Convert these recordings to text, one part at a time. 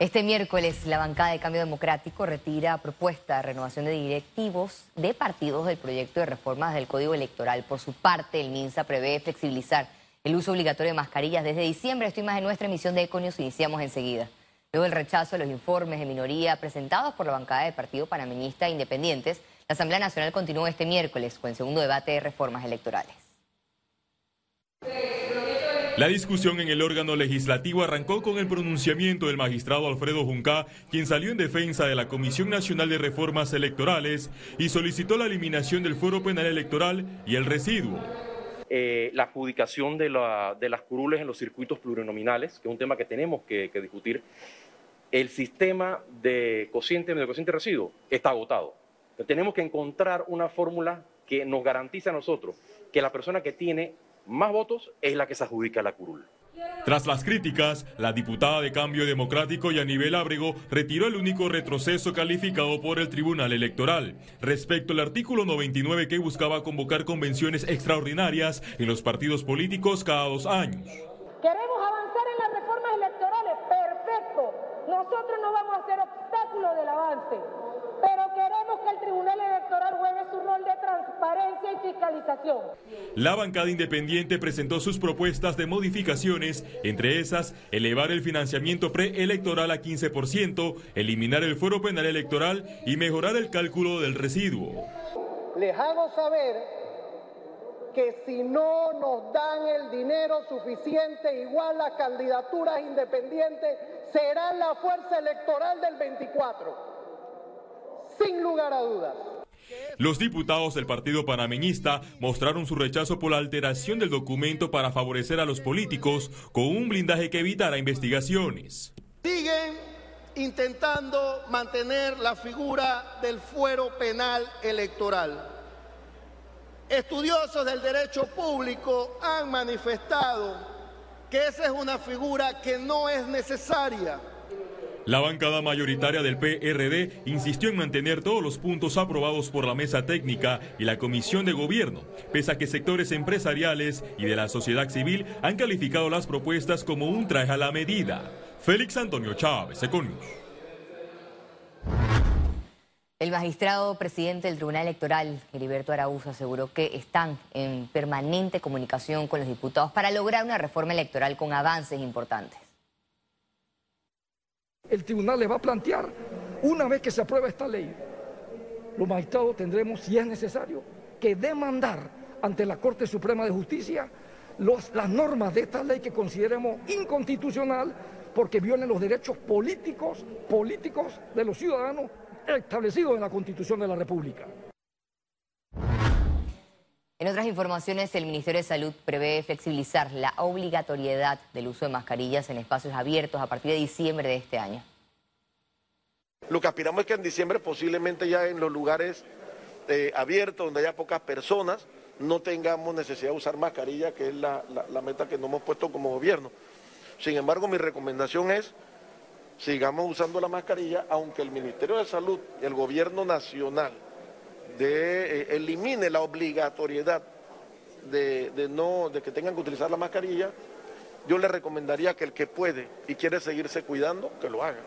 Este miércoles la bancada de Cambio Democrático retira propuesta de renovación de directivos de partidos del proyecto de reformas del Código Electoral. Por su parte, el MINSA prevé flexibilizar el uso obligatorio de mascarillas desde diciembre. Esto más en nuestra emisión de Econios iniciamos enseguida. Luego del rechazo de los informes de minoría presentados por la bancada del Partido Panameñista Independientes, la Asamblea Nacional continuó este miércoles con el segundo debate de reformas electorales. La discusión en el órgano legislativo arrancó con el pronunciamiento del magistrado Alfredo Junca, quien salió en defensa de la Comisión Nacional de Reformas Electorales y solicitó la eliminación del fuero penal electoral y el residuo. Eh, la adjudicación de, las curules en los circuitos plurinominales, que es un tema que tenemos que, discutir. El sistema de cociente, de cociente residuo está agotado. tenemos que encontrar una fórmula que nos garantice a nosotros que la persona que tiene más votos es la que se adjudica la curul. Tras las críticas, la diputada de Cambio Democrático Yanibel Ábrego retiró el único retroceso calificado por el Tribunal Electoral respecto al artículo 99 que buscaba convocar convenciones extraordinarias en los partidos políticos cada dos años. Queremos avanzar en las reformas electorales, perfecto. Nosotros no vamos a ser obstáculo del avance pero queremos que el Tribunal Electoral juegue su rol de transparencia y fiscalización. La bancada independiente presentó sus propuestas de modificaciones, entre esas, elevar el financiamiento preelectoral a 15%, eliminar el fuero penal electoral y mejorar el cálculo del residuo. Les hago saber que si no nos dan el dinero suficiente, igual las candidaturas independientes serán la fuerza electoral del 24 sin lugar a dudas. Los diputados del Partido Panameñista mostraron su rechazo por la alteración del documento para favorecer a los políticos con un blindaje que evitara investigaciones. Siguen intentando mantener la figura del fuero penal electoral. Estudiosos del derecho público han manifestado que esa es una figura que no es necesaria la bancada mayoritaria del PRD insistió en mantener todos los puntos aprobados por la mesa técnica y la comisión de gobierno, pese a que sectores empresariales y de la sociedad civil han calificado las propuestas como un traje a la medida. Félix Antonio Chávez, Econius. El magistrado presidente del Tribunal Electoral, Heriberto Araúz, aseguró que están en permanente comunicación con los diputados para lograr una reforma electoral con avances importantes el tribunal le va a plantear una vez que se aprueba esta ley. Los magistrados tendremos, si es necesario, que demandar ante la Corte Suprema de Justicia las normas de esta ley que consideremos inconstitucional porque violen los derechos políticos, políticos de los ciudadanos establecidos en la Constitución de la República. En otras informaciones, el Ministerio de Salud prevé flexibilizar la obligatoriedad del uso de mascarillas en espacios abiertos a partir de diciembre de este año. Lo que aspiramos es que en diciembre posiblemente ya en los lugares eh, abiertos, donde haya pocas personas, no tengamos necesidad de usar mascarilla, que es la, la meta que nos hemos puesto como gobierno. Sin embargo, mi recomendación es sigamos usando la mascarilla, aunque el Ministerio de Salud y el Gobierno Nacional de, eh, elimine la obligatoriedad de, no, de que tengan que utilizar la mascarilla, yo le recomendaría que el que puede y quiere seguirse cuidando, que lo haga.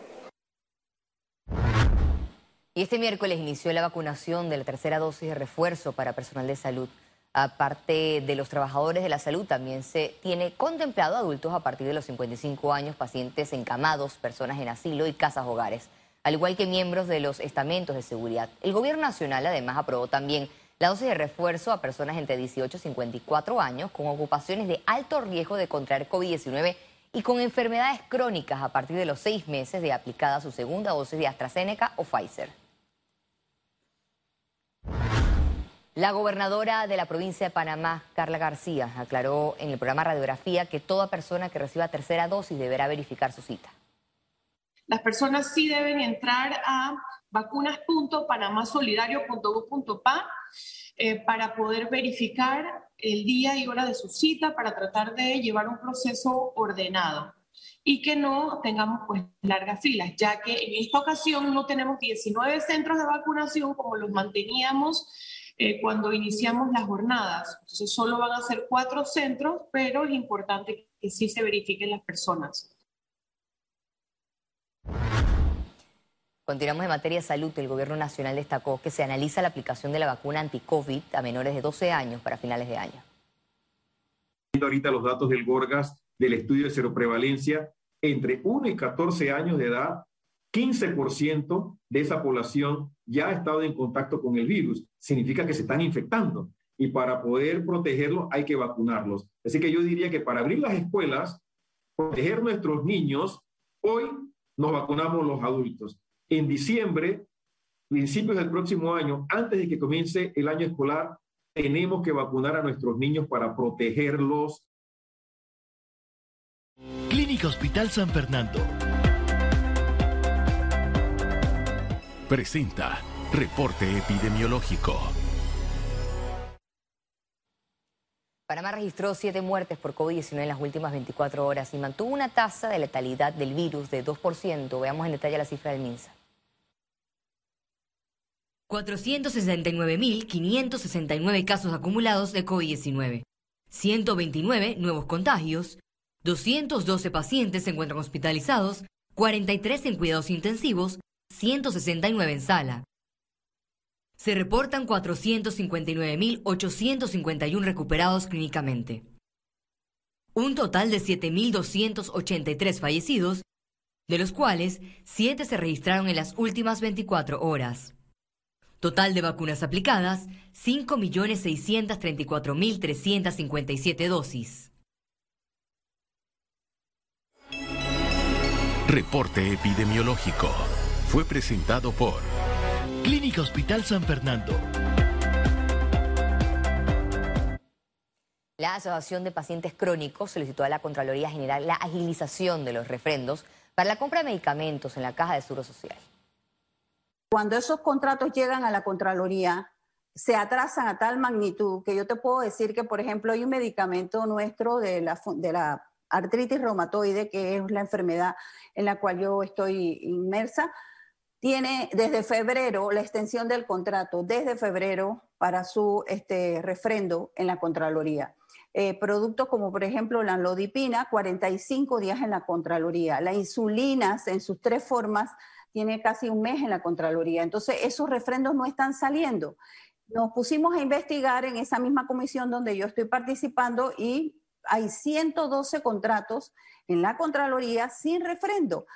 Y este miércoles inició la vacunación de la tercera dosis de refuerzo para personal de salud. Aparte de los trabajadores de la salud, también se tiene contemplado adultos a partir de los 55 años, pacientes encamados, personas en asilo y casas hogares al igual que miembros de los estamentos de seguridad. El gobierno nacional además aprobó también la dosis de refuerzo a personas entre 18 y 54 años con ocupaciones de alto riesgo de contraer COVID-19 y con enfermedades crónicas a partir de los seis meses de aplicada su segunda dosis de AstraZeneca o Pfizer. La gobernadora de la provincia de Panamá, Carla García, aclaró en el programa Radiografía que toda persona que reciba tercera dosis deberá verificar su cita las personas sí deben entrar a vacunas.panamasolidario.gov.pa eh, para poder verificar el día y hora de su cita, para tratar de llevar un proceso ordenado y que no tengamos pues largas filas, ya que en esta ocasión no tenemos 19 centros de vacunación como los manteníamos eh, cuando iniciamos las jornadas. Entonces solo van a ser cuatro centros, pero es importante que sí se verifiquen las personas. Continuamos en materia de salud. El gobierno nacional destacó que se analiza la aplicación de la vacuna anti-COVID a menores de 12 años para finales de año. Ahorita los datos del Gorgas del estudio de seroprevalencia, entre 1 y 14 años de edad, 15% de esa población ya ha estado en contacto con el virus. Significa que se están infectando y para poder protegerlos hay que vacunarlos. Así que yo diría que para abrir las escuelas, proteger nuestros niños, hoy nos vacunamos los adultos. En diciembre, principios del próximo año, antes de que comience el año escolar, tenemos que vacunar a nuestros niños para protegerlos. Clínica Hospital San Fernando. Presenta Reporte Epidemiológico. Panamá registró siete muertes por COVID-19 en las últimas 24 horas y mantuvo una tasa de letalidad del virus de 2%. Veamos en detalle la cifra del MINSA. 469.569 casos acumulados de COVID-19, 129 nuevos contagios, 212 pacientes se encuentran hospitalizados, 43 en cuidados intensivos, 169 en sala. Se reportan 459.851 recuperados clínicamente. Un total de 7.283 fallecidos, de los cuales 7 se registraron en las últimas 24 horas. Total de vacunas aplicadas, 5.634.357 dosis. Reporte epidemiológico. Fue presentado por Clínica Hospital San Fernando. La Asociación de Pacientes Crónicos solicitó a la Contraloría General la agilización de los refrendos para la compra de medicamentos en la Caja de Seguro Social. Cuando esos contratos llegan a la Contraloría, se atrasan a tal magnitud que yo te puedo decir que, por ejemplo, hay un medicamento nuestro de la, de la artritis reumatoide, que es la enfermedad en la cual yo estoy inmersa, tiene desde febrero la extensión del contrato, desde febrero para su este, refrendo en la Contraloría. Eh, productos como por ejemplo la lodipina, 45 días en la Contraloría. La insulina en sus tres formas tiene casi un mes en la Contraloría. Entonces esos refrendos no están saliendo. Nos pusimos a investigar en esa misma comisión donde yo estoy participando y hay 112 contratos en la Contraloría sin refrendo.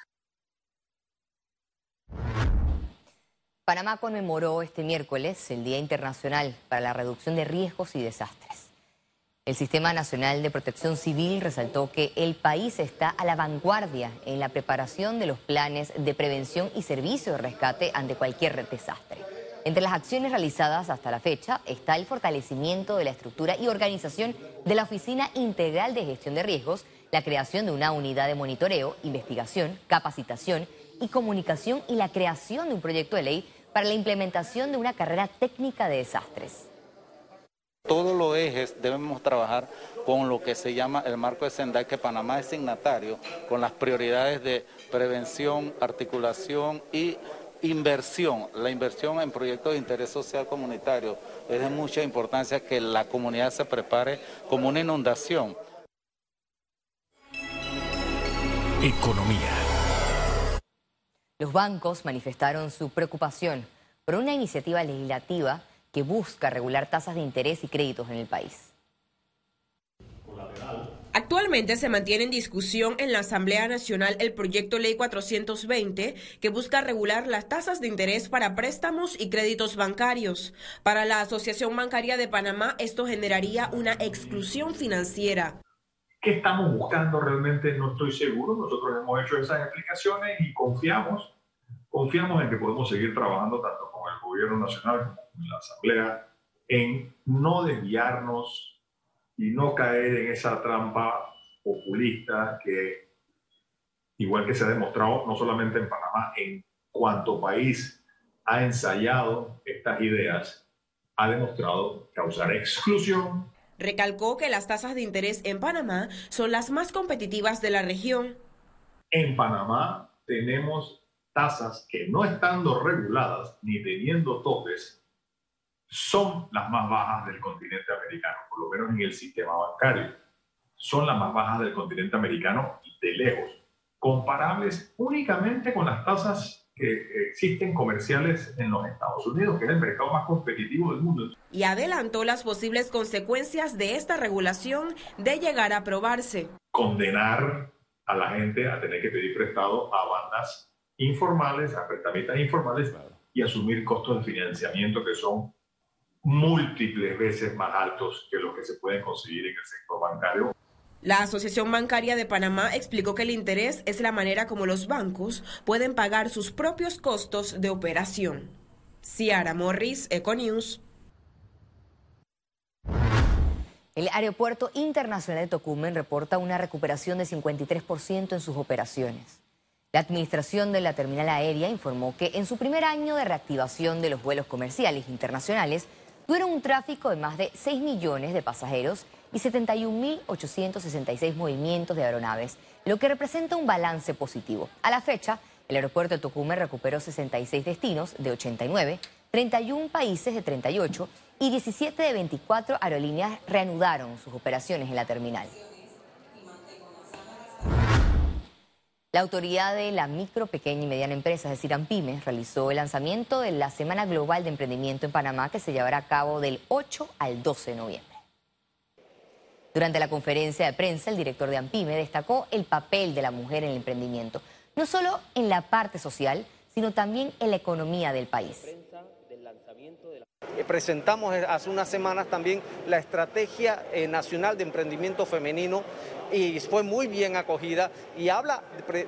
Panamá conmemoró este miércoles el Día Internacional para la Reducción de Riesgos y Desastres. El Sistema Nacional de Protección Civil resaltó que el país está a la vanguardia en la preparación de los planes de prevención y servicio de rescate ante cualquier desastre. Entre las acciones realizadas hasta la fecha está el fortalecimiento de la estructura y organización de la Oficina Integral de Gestión de Riesgos, la creación de una unidad de monitoreo, investigación, capacitación y comunicación y la creación de un proyecto de ley para la implementación de una carrera técnica de desastres. Todos los ejes debemos trabajar con lo que se llama el marco de Sendai, que Panamá es signatario, con las prioridades de prevención, articulación y inversión. La inversión en proyectos de interés social comunitario es de mucha importancia que la comunidad se prepare como una inundación. Economía. Los bancos manifestaron su preocupación por una iniciativa legislativa que busca regular tasas de interés y créditos en el país. Actualmente se mantiene en discusión en la Asamblea Nacional el proyecto Ley 420 que busca regular las tasas de interés para préstamos y créditos bancarios. Para la Asociación Bancaria de Panamá esto generaría una exclusión financiera. ¿Qué estamos buscando realmente? No estoy seguro. Nosotros hemos hecho esas explicaciones y confiamos, confiamos en que podemos seguir trabajando tanto con el gobierno nacional como con la Asamblea en no desviarnos y no caer en esa trampa populista que, igual que se ha demostrado no solamente en Panamá, en cuanto país ha ensayado estas ideas, ha demostrado causar exclusión, Recalcó que las tasas de interés en Panamá son las más competitivas de la región. En Panamá tenemos tasas que no estando reguladas ni teniendo topes, son las más bajas del continente americano, por lo menos en el sistema bancario. Son las más bajas del continente americano y de lejos, comparables únicamente con las tasas que existen comerciales en los Estados Unidos, que es el mercado más competitivo del mundo. Y adelantó las posibles consecuencias de esta regulación de llegar a aprobarse. Condenar a la gente a tener que pedir prestado a bandas informales, a prestamistas informales y asumir costos de financiamiento que son múltiples veces más altos que los que se pueden conseguir en el sector bancario. La Asociación Bancaria de Panamá explicó que el interés es la manera como los bancos pueden pagar sus propios costos de operación. Ciara Morris, Econews. El Aeropuerto Internacional de Tocumen reporta una recuperación de 53% en sus operaciones. La administración de la terminal aérea informó que en su primer año de reactivación de los vuelos comerciales internacionales tuvieron un tráfico de más de 6 millones de pasajeros y 71.866 movimientos de aeronaves, lo que representa un balance positivo. A la fecha, el aeropuerto de Tocumen recuperó 66 destinos de 89, 31 países de 38 y 17 de 24 aerolíneas reanudaron sus operaciones en la terminal. La autoridad de la micro, pequeña y mediana empresa, es decir, AMPIMES, realizó el lanzamiento de la Semana Global de Emprendimiento en Panamá que se llevará a cabo del 8 al 12 de noviembre. Durante la conferencia de prensa, el director de AMPIME destacó el papel de la mujer en el emprendimiento, no solo en la parte social, sino también en la economía del país. Eh, presentamos hace unas semanas también la Estrategia eh, Nacional de Emprendimiento Femenino y fue muy bien acogida y habla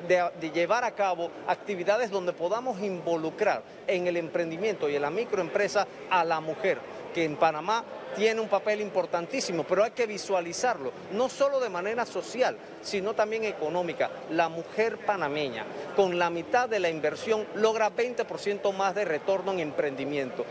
de, llevar a cabo actividades donde podamos involucrar en el emprendimiento y en la microempresa a la mujer, que en Panamá tiene un papel importantísimo, pero hay que visualizarlo, no solo de manera social, sino también económica. La mujer panameña, con la mitad de la inversión, logra 20% más de retorno en emprendimiento.